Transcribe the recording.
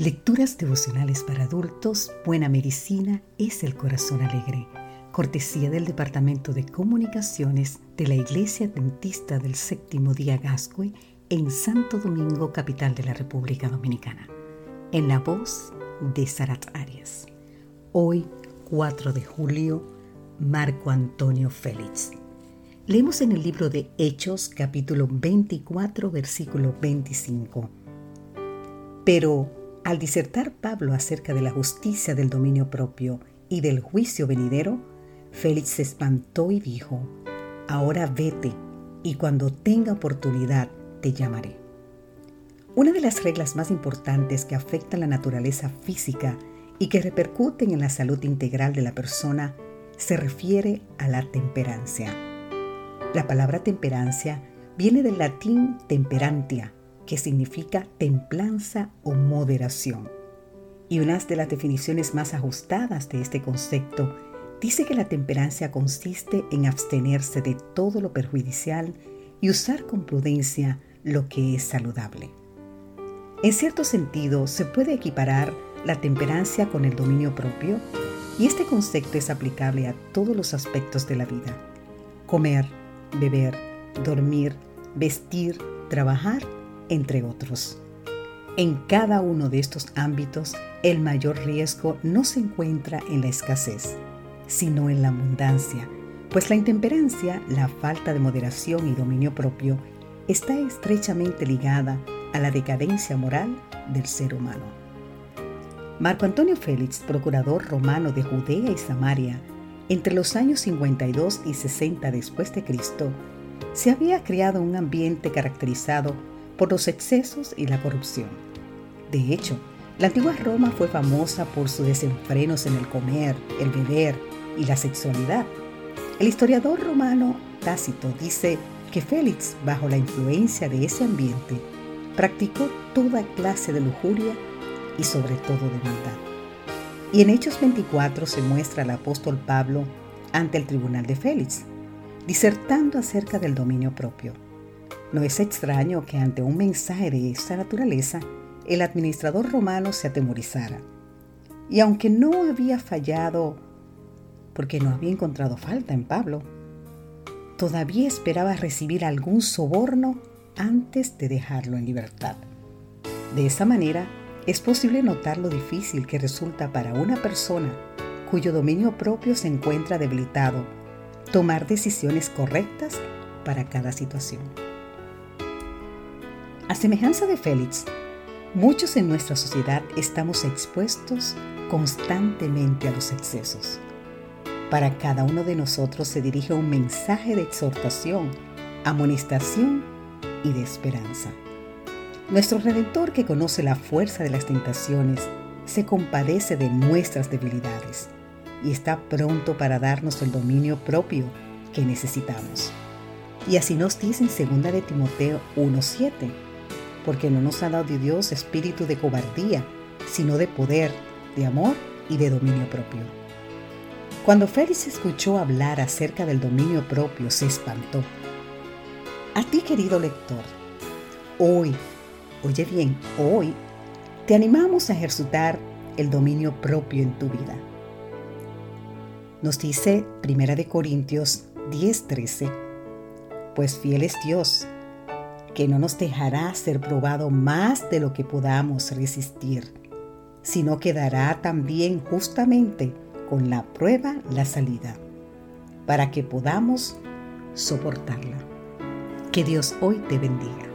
Lecturas devocionales para adultos, Buena Medicina es el Corazón Alegre, cortesía del Departamento de Comunicaciones de la Iglesia Dentista del Séptimo Día Gascue en Santo Domingo, capital de la República Dominicana, en la voz de Sarat Arias. Hoy, 4 de julio, Marco Antonio Félix. Leemos en el libro de Hechos, capítulo 24, versículo 25. Pero al disertar Pablo acerca de la justicia del dominio propio y del juicio venidero, Félix se espantó y dijo, Ahora vete, y cuando tenga oportunidad te llamaré. Una de las reglas más importantes que afectan la naturaleza física y que repercuten en la salud integral de la persona se refiere a la temperancia. La palabra temperancia viene del latín temperantia, que significa templanza o moderación. Y una de las definiciones más ajustadas de este concepto dice que la temperancia consiste en abstenerse de todo lo perjudicial y usar con prudencia lo que es saludable. En cierto sentido, se puede equiparar la temperancia con el dominio propio y este concepto es aplicable a todos los aspectos de la vida. Comer, beber, dormir, vestir, trabajar entre otros. En cada uno de estos ámbitos, el mayor riesgo no se encuentra en la escasez, sino en la abundancia, pues la intemperancia, la falta de moderación y dominio propio está estrechamente ligada a la decadencia moral del ser humano. Marco Antonio Félix, procurador romano de Judea y Samaria, entre los años 52 y 60 después de Cristo, se había creado un ambiente caracterizado por los excesos y la corrupción. De hecho, la antigua Roma fue famosa por sus desenfrenos en el comer, el beber y la sexualidad. El historiador romano Tácito dice que Félix, bajo la influencia de ese ambiente, practicó toda clase de lujuria y sobre todo de maldad. Y en Hechos 24 se muestra al apóstol Pablo ante el tribunal de Félix, disertando acerca del dominio propio. No es extraño que ante un mensaje de esta naturaleza, el administrador romano se atemorizara. Y aunque no había fallado porque no había encontrado falta en Pablo, todavía esperaba recibir algún soborno antes de dejarlo en libertad. De esa manera, es posible notar lo difícil que resulta para una persona cuyo dominio propio se encuentra debilitado tomar decisiones correctas para cada situación. A semejanza de Félix, muchos en nuestra sociedad estamos expuestos constantemente a los excesos. Para cada uno de nosotros se dirige un mensaje de exhortación, amonestación y de esperanza. Nuestro Redentor que conoce la fuerza de las tentaciones, se compadece de nuestras debilidades y está pronto para darnos el dominio propio que necesitamos. Y así nos dice en 2 de Timoteo 1.7 porque no nos ha dado Dios espíritu de cobardía, sino de poder, de amor y de dominio propio. Cuando Félix escuchó hablar acerca del dominio propio, se espantó. A ti, querido lector, hoy, oye bien, hoy, te animamos a ejercitar el dominio propio en tu vida. Nos dice 1 Corintios 10:13, pues fiel es Dios que no nos dejará ser probado más de lo que podamos resistir, sino que dará también justamente con la prueba la salida, para que podamos soportarla. Que Dios hoy te bendiga.